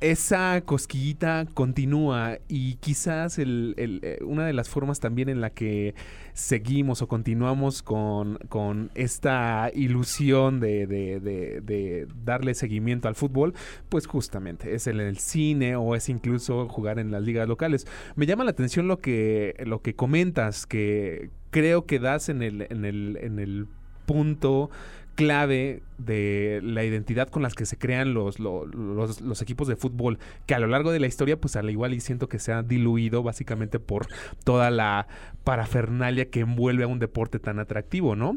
esa cosquillita continúa y quizás el- el, eh, una de las formas también en la que seguimos o continuamos con, con esta ilusión de, darle seguimiento al fútbol, pues justamente es en el cine o es incluso jugar en las ligas locales. Me llama la atención lo que, lo que comentas, que creo que das en el, en el, en el punto clave de la identidad con las que se crean los, lo- los, equipos de fútbol, que a lo largo de la historia, pues al igual y siento que se ha diluido básicamente por toda la parafernalia que envuelve a un deporte tan atractivo, ¿no?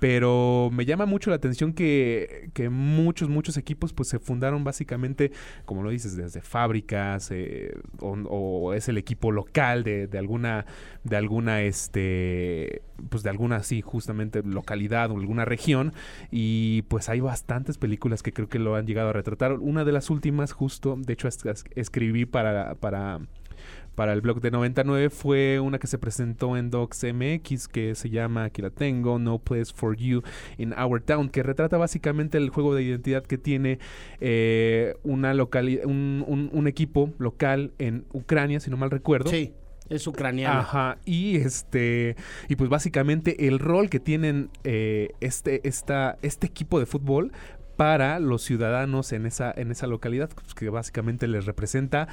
Pero me llama mucho la atención que, que muchos, muchos equipos pues se fundaron básicamente, como lo dices, desde fábricas eh, o, o es el equipo local de, de alguna, de alguna, este, pues de alguna, sí, justamente localidad o alguna región. Y pues hay bastantes películas que creo que lo han llegado a retratar. Una de las últimas, justo, de hecho, es- es- escribí para, para para el blog de 99 fue una que se presentó en Docs MX que se llama, aquí la tengo, No Place for You in Our Town, que retrata básicamente el juego de identidad que tiene eh, una locali- un, un- un equipo local en Ucrania, si no mal recuerdo. Sí, es ucraniano. Ajá, y este, y pues básicamente el rol que tienen eh, este, esta, este equipo de fútbol para los ciudadanos en esa, en esa localidad, pues, que básicamente les representa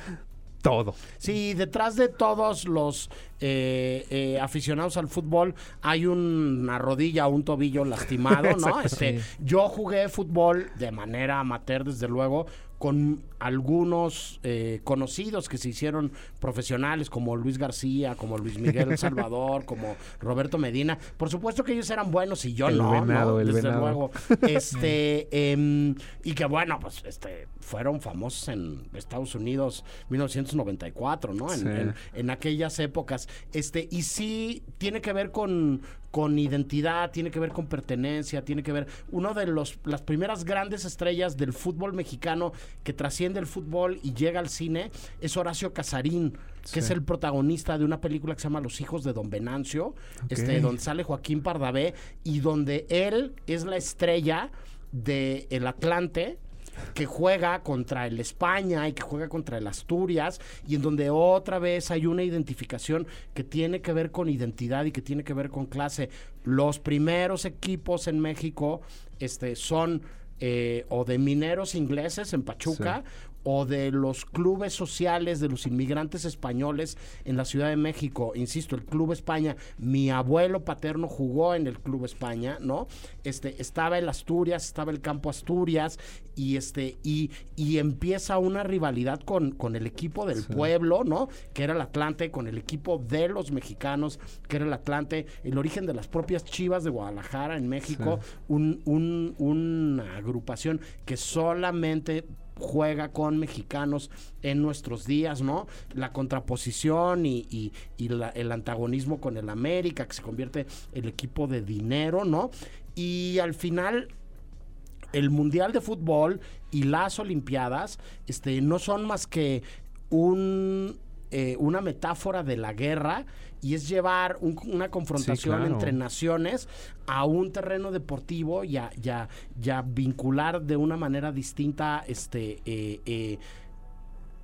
todo. Sí, detrás de todos los eh, eh, aficionados al fútbol hay una rodilla o un tobillo lastimado, ¿no? Este. Yo jugué fútbol de manera amateur, desde luego, con algunos eh, conocidos que se hicieron profesionales, como Luis García, como Luis Miguel Salvador, como Roberto Medina. Por supuesto que ellos eran buenos y yo El no, venado, ¿no? el desde venado. luego. Este, em, y que bueno, pues este, fueron famosos en Estados Unidos 1994, ¿no? En, Sí. en- en aquellas épocas. Este, y sí tiene que ver con, con identidad, tiene que ver con pertenencia, tiene que ver. Uno de los las primeras grandes estrellas del fútbol mexicano que trasciende el fútbol y llega al cine es Horacio Casarín, que Sí. es el protagonista de una película que se llama Los hijos de Don Venancio, este, donde sale Joaquín Pardavé y donde él es la estrella de El Atlante que juega contra el España y que juega contra el Asturias y en donde otra vez hay una identificación que tiene que ver con identidad y que tiene que ver con clase. Los primeros equipos en México este, son eh, o de mineros ingleses en Pachuca o de los clubes sociales de los inmigrantes españoles en la Ciudad de México. Insisto, el Club España, mi abuelo paterno jugó en el Club España, ¿no? Este, estaba el Asturias, estaba el Campo Asturias y este y, y empieza una rivalidad con, con el equipo del pueblo, ¿no? Que era el Atlante, con el equipo de los mexicanos, que era el Atlante, el origen de las propias Chivas de Guadalajara en México, un, un- una agrupación que solamente juega con mexicanos en nuestros días, ¿no? La contraposición y, el antagonismo con el América, que se convierte el equipo de dinero, ¿no? Y al final el Mundial de Fútbol y las Olimpiadas este, no son más que un, eh, una metáfora de la guerra y es llevar un- una confrontación claro. entre naciones a un terreno deportivo a, y a vincular de una manera distinta este, eh, eh,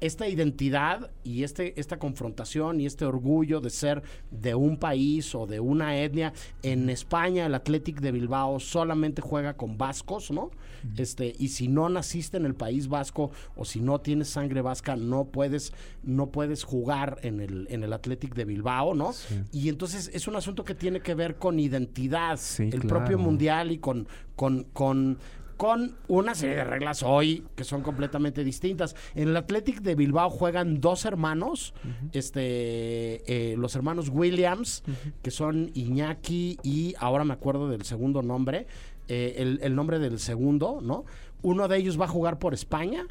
esta identidad y este, esta confrontación y este orgullo de ser de un país o de una etnia. En España el Athletic de Bilbao solamente juega con vascos, ¿no? Este, y si no naciste en el país vasco o si no tienes sangre vasca, no puedes, no puedes jugar en el, en el Athletic de Bilbao, ¿no? Y entonces es un asunto que tiene que ver con identidad, el claro. propio mundial y con, con, con con una serie de reglas hoy que son completamente distintas. En el Athletic de Bilbao juegan dos hermanos, este, eh, los hermanos Williams, que son Iñaki y ahora me acuerdo del segundo nombre, eh, el, el nombre del segundo, ¿no? Uno de ellos va a jugar por España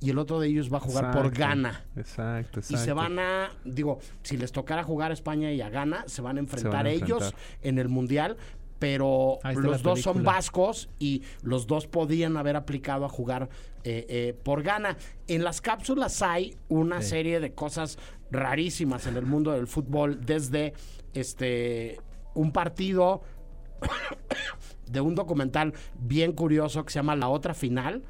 y el otro de ellos va a jugar por Ghana. Exacto, exacto. Y se van a, digo, si les tocara jugar a España y a Ghana, se van a enfrentar a ellos en el Mundial, pero está los dos son vascos y los dos podían haber aplicado a jugar eh, eh, por Ghana. En las cápsulas hay una Sí. serie de cosas rarísimas en el mundo del fútbol, desde este un partido de un documental bien curioso que se llama La Otra Final,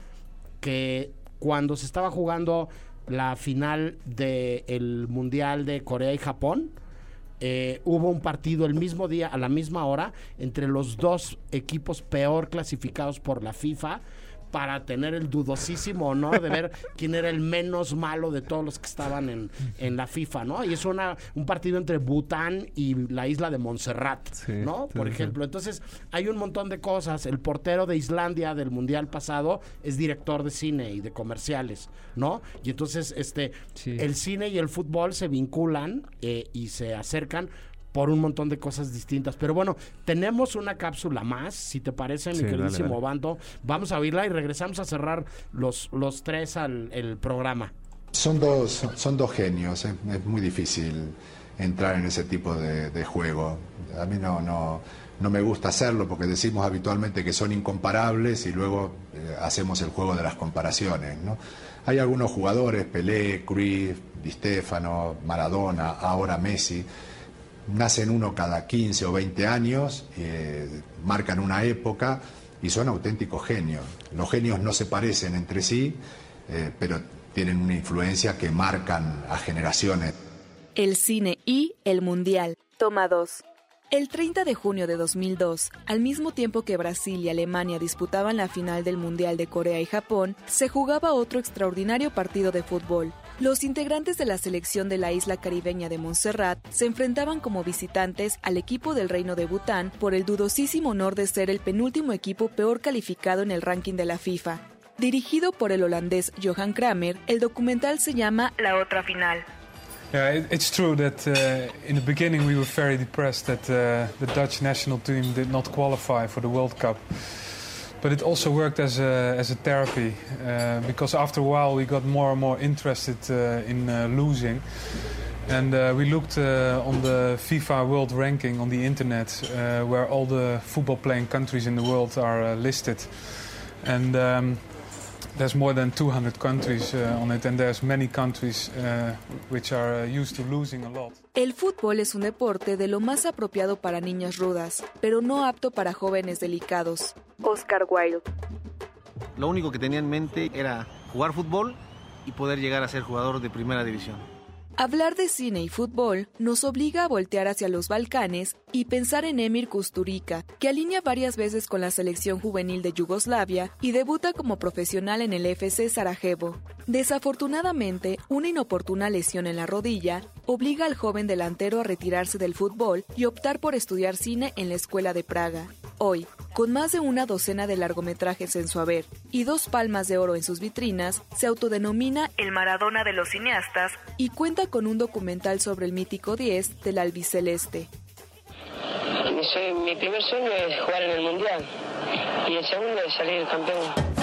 que cuando se estaba jugando la final del Mundial de Corea y Japón, eh, hubo un partido el mismo día, a la misma hora, entre los dos equipos peor clasificados por la FIFA, para tener el dudosísimo honor de ver quién era el menos malo de todos los que estaban en, en la FIFA, ¿no? Y es una, un partido entre Bután y la isla de Montserrat, ¿no? Por sí, sí. ejemplo. Entonces, hay un montón de cosas. El portero de Islandia del Mundial pasado es director de cine y de comerciales, ¿no? Y entonces, este, el cine y el fútbol se vinculan eh, y se acercan por un montón de cosas distintas. Pero bueno, tenemos una cápsula más, si te parece, mi Sí, queridísimo dale. Bando. Vamos a oírla y regresamos a cerrar los, los tres al el programa. Son dos, son- dos genios, es, es muy difícil entrar en ese tipo de, de juego. A mí no, no, no me gusta hacerlo porque decimos habitualmente que son incomparables y luego eh, hacemos el juego de las comparaciones. ¿no? Hay algunos jugadores, Pelé, Cruyff, Di Stefano, Maradona, ahora Messi, nacen uno cada 15 o 20 años, eh, marcan una época y son auténticos genios. Los genios no se parecen entre sí, eh, pero tienen una influencia que marcan a generaciones. El cine y el mundial. Toma 2. El 30 de junio de 2002, al mismo tiempo que Brasil y Alemania disputaban la final del Mundial de Corea y Japón, se jugaba otro extraordinario partido de fútbol. Los integrantes de la selección de la isla caribeña de Montserrat se enfrentaban como visitantes al equipo del Reino de Bután por el dudosísimo honor de ser el penúltimo equipo peor calificado en el ranking de la FIFA. Dirigido por el holandés Johan Kramer, el documental se llama La otra final. Yeah, it, it's true that uh, in the beginning we were very depressed that uh, the Dutch national team did not qualify for the World Cup. But it also worked as a, as a therapy uh, because after a while we got more and more interested uh, in uh, losing. And uh, we looked uh, on the FIFA World Ranking on the internet, where all the football playing countries in the world are listed. And um, there's more than 200 countries uh, on it, and there's many countries uh, which are uh, used to losing a lot. El fútbol es un deporte de lo más apropiado para niñas rudas, pero no apto para jóvenes delicados. Oscar Wilde. Lo único que tenía en mente era jugar fútbol y poder llegar a ser jugador de primera división. Hablar de cine y fútbol nos obliga a voltear hacia los Balcanes y pensar en Emir Kusturica, que alinea varias veces con la selección juvenil de Yugoslavia y debuta como profesional en el FC Sarajevo. Desafortunadamente, una inoportuna lesión en la rodilla obliga al joven delantero a retirarse del fútbol y optar por estudiar cine en la Escuela de Praga. Hoy, con más de una docena de largometrajes en su haber y dos palmas de oro en sus vitrinas, se autodenomina el Maradona de los cineastas y cuenta con un documental sobre el mítico 10 del albiceleste. Mi, primer sueño es jugar en el Mundial y el segundo es salir campeón.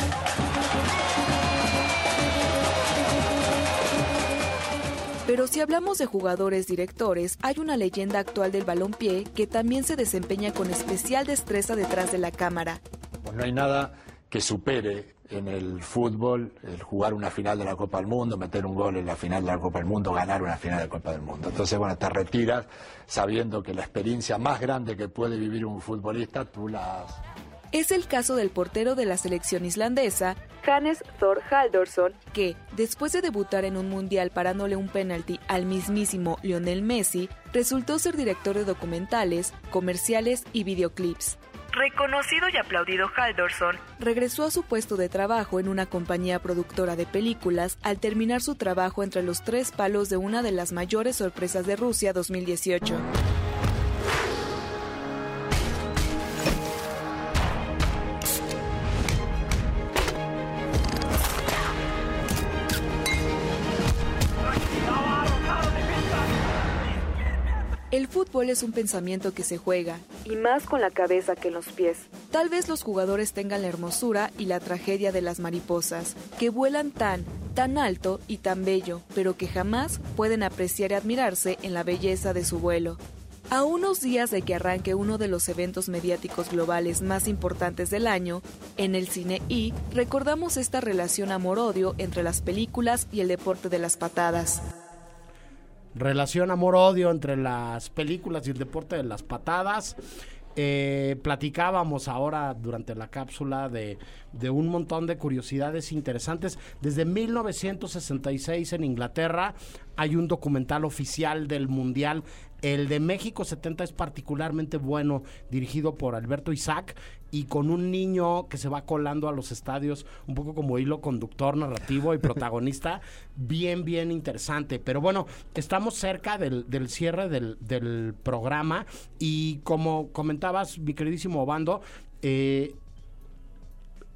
Pero si hablamos de jugadores directores, hay una leyenda actual del balompié que también se desempeña con especial destreza detrás de la cámara. Pues no hay nada que supere en el fútbol el jugar una final de la Copa del Mundo, meter un gol en la final de la Copa del Mundo, ganar una final de la Copa del Mundo. Entonces, bueno, te retiras sabiendo que la experiencia más grande que puede vivir un futbolista, tú la has Es el caso del portero de la selección islandesa, Hannes Thor Haldorsson, que, después de debutar en un mundial parándole un penalti al mismísimo Lionel Messi, resultó ser director de documentales, comerciales y videoclips. Reconocido y aplaudido Haldorsson regresó a su puesto de trabajo en una compañía productora de películas al terminar su trabajo entre los tres palos de una de las mayores sorpresas de Rusia 2018. Fútbol es un pensamiento que se juega, y más con la cabeza que los pies. Tal vez los jugadores tengan la hermosura y la tragedia de las mariposas, que vuelan tan, tan alto y tan bello, pero que jamás pueden apreciar y admirarse en la belleza de su vuelo. A unos días de que arranque uno de los eventos mediáticos globales más importantes del año, en el cine y recordamos esta relación amor-odio entre las películas y el deporte de las patadas. Relación amor-odio entre las películas y el deporte de las patadas. Eh, platicábamos ahora durante la cápsula de, de un montón de curiosidades interesantes. Desde 1966 en Inglaterra hay un documental oficial del Mundial. El de México 70 es particularmente bueno, dirigido por Alberto Isaac y con un niño que se va colando a los estadios, un poco como hilo conductor, narrativo y protagonista, bien, bien interesante. Pero bueno, estamos cerca del, del cierre del, del programa y como comentabas, mi queridísimo Obando, eh,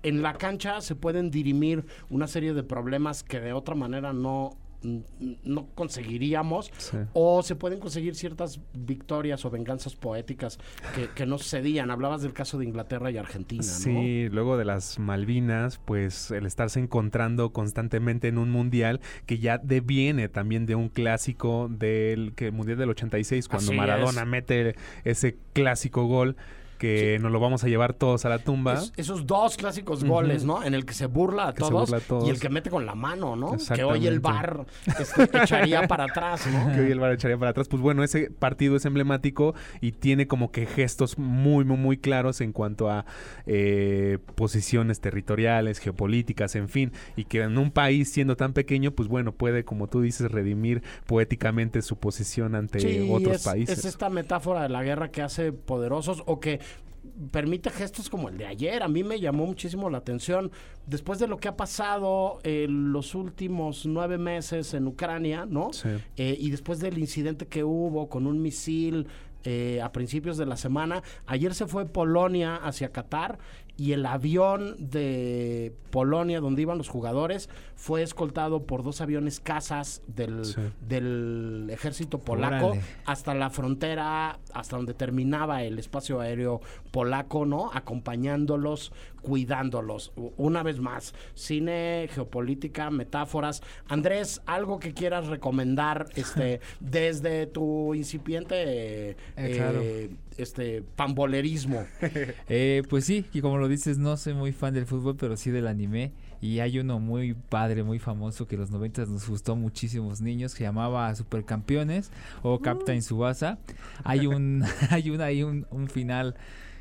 en la cancha se pueden dirimir una serie de problemas que de otra manera no no conseguiríamos o se pueden conseguir ciertas victorias o venganzas poéticas que, que no sucedían. Hablabas del caso de Inglaterra y Argentina, ¿no? Sí, luego de las Malvinas, pues el estarse encontrando constantemente en un mundial que ya deviene también de un clásico del que mundial del 86 cuando Así Maradona es. mete ese clásico gol que nos lo vamos a llevar todos a la tumba. Es- esos dos clásicos goles, ¿no? En el que se burla a, Que se todos, burla a todos. y el que mete con la mano, ¿no? Que hoy el bar este, echaría para atrás, ¿no? que hoy el VAR echaría para atrás. Pues bueno, ese partido es emblemático y tiene como que gestos muy, muy, muy claros en cuanto a eh, posiciones territoriales, geopolíticas, en fin. Y que en un país siendo tan pequeño, pues bueno, puede, como tú dices, redimir poéticamente su posición ante Sí, otros es, países. es esta metáfora de la guerra que hace poderosos o que permite gestos como el de ayer. A mí me llamó muchísimo la atención. Después de lo que ha pasado en los últimos nueve meses en Ucrania, ¿no? Sí. Eh, y después del incidente que hubo con un misil eh, a principios de la semana, ayer se fue Polonia hacia Qatar y el avión de Polonia donde iban los jugadores fue escoltado por dos aviones cazas del, Sí. del ejército polaco Órale. hasta la frontera, hasta donde terminaba el espacio aéreo polaco, ¿no? Acompañándolos, cuidándolos. Una vez más, cine, geopolítica, metáforas. Andrés, algo que quieras recomendar este, desde tu incipiente Eh, claro. eh, este, pambolerismo. Eh, pues sí, y como lo dices, no soy muy fan del fútbol, pero sí del anime. Y hay uno muy padre, muy famoso que en los 90 nos gustó muchísimos niños, que llamaba Supercampeones o Captain Subasa. Hay un, hay un, hay un, un final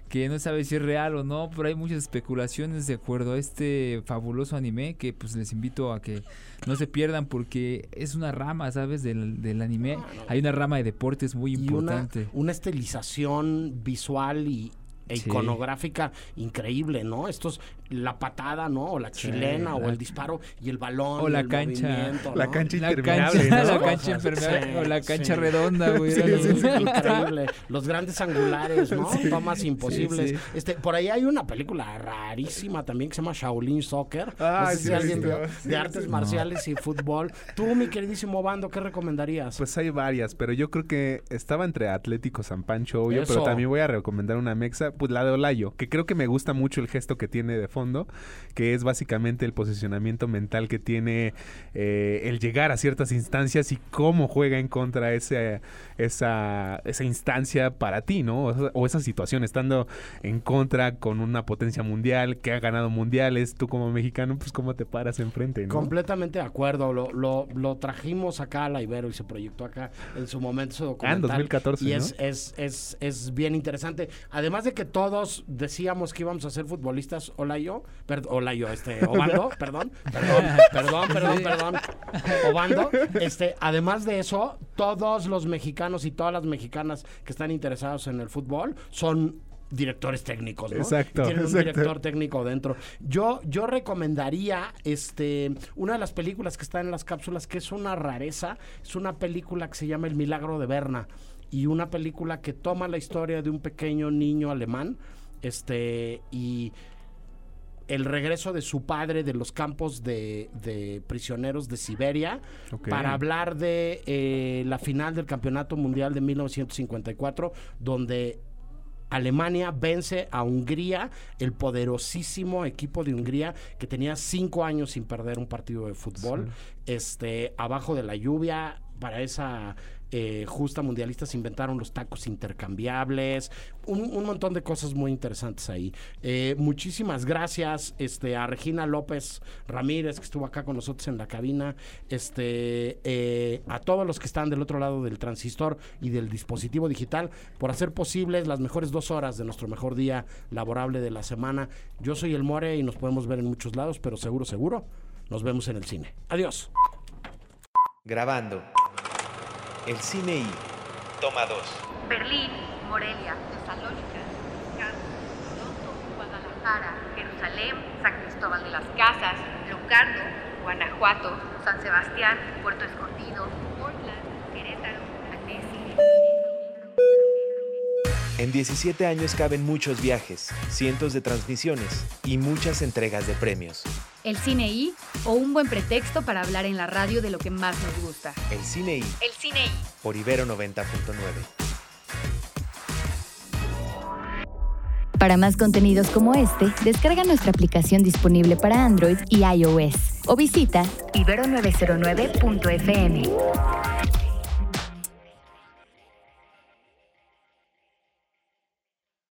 que no sabe si es real o no, pero hay muchas especulaciones de acuerdo a este fabuloso anime que pues les invito a que no se pierdan porque es una rama, ¿sabes? Del, del anime. Hay una rama de deportes muy y importante. una estilización visual y e Sí. iconográfica increíble, ¿no? Estos, la patada, ¿no? O la Sí, chilena, o la- el disparo y el balón. O la el cancha. movimiento, La ¿no? cancha La interminable, cancha, ¿no? la cancha impermeable, o la cancha sí. redonda, güey. Sí, era sí, lo- sí, increíble. Los grandes angulares, ¿no? Sí. Tomas imposibles. Sí, sí. Este, por ahí hay una película rarísima también que se llama Shaolin Soccer. Ah, no sé sí, si la he alguien visto. vio, Sí, de sí, artes sí. marciales y fútbol. Tú, mi queridísimo Bando, ¿qué recomendarías? Pues hay varias, pero yo creo que estaba entre Atlético San Pancho, obvio, Eso. pero también voy a recomendar una mexa, pues la de Olayo, que creo que me gusta mucho el gesto que tiene de fondo, que es básicamente el posicionamiento mental que tiene eh, el llegar a ciertas instancias y cómo juega en contra ese, esa, esa instancia para ti, ¿no? O esa, o esa situación, estando en contra con una potencia mundial que ha ganado mundiales, tú como mexicano, pues cómo te paras enfrente, ¿no? Completamente de acuerdo. Lo, lo, lo trajimos acá a la Ibero y se proyectó acá en su momento ese documental. 2014, Y ¿no? es, es, es, es bien interesante. Además de que todos decíamos que íbamos a ser futbolistas, hola yo, perdón, hola yo, este, Obando, perdón, perdón, perdón, perdón, perdón, Obando. Este, además de eso, todos los mexicanos y todas las mexicanas que están interesados en el fútbol son directores técnicos, ¿no? Exacto, Tienen un exacto. director técnico dentro. Yo, yo recomendaría este una de las películas que está en las cápsulas, que es una rareza, es una película que se llama El Milagro de Berna. Y una película que toma la historia de un pequeño niño alemán. Este. y el regreso de su padre de los campos de, de prisioneros de Siberia para hablar de eh, la final del Campeonato Mundial de 1954, donde Alemania vence a Hungría, el poderosísimo equipo de Hungría que tenía cinco años sin perder un partido de fútbol, este, abajo de la lluvia, para esa eh, justa mundialista se inventaron los tacos intercambiables, un, un montón de cosas muy interesantes ahí. Eh, muchísimas gracias este, a Regina López Ramírez, que estuvo acá con nosotros en la cabina, este, eh, a todos los que están del otro lado del transistor y del dispositivo digital, por hacer posibles las mejores dos horas de nuestro mejor día laborable de la semana. Yo soy el More y nos podemos ver en muchos lados, pero seguro, seguro, nos vemos en el cine. Adiós. Grabando. El cine I. Toma 2. Berlín, Morelia, Tesalónica, Toronto, Guadalajara, Jerusalén, San Cristóbal de las Casas, Locarno, Guanajuato, San Sebastián, Puerto Escondido, Portland, Querétaro, Annecy. En 17 años caben muchos viajes, cientos de transmisiones y muchas entregas de premios. El cine I o un buen pretexto para hablar en la radio de lo que más nos gusta. El cine I El cine I. por Ibero 90.9. Para más contenidos como este, descarga nuestra aplicación disponible para Android y iOS o visita ibero909.fm.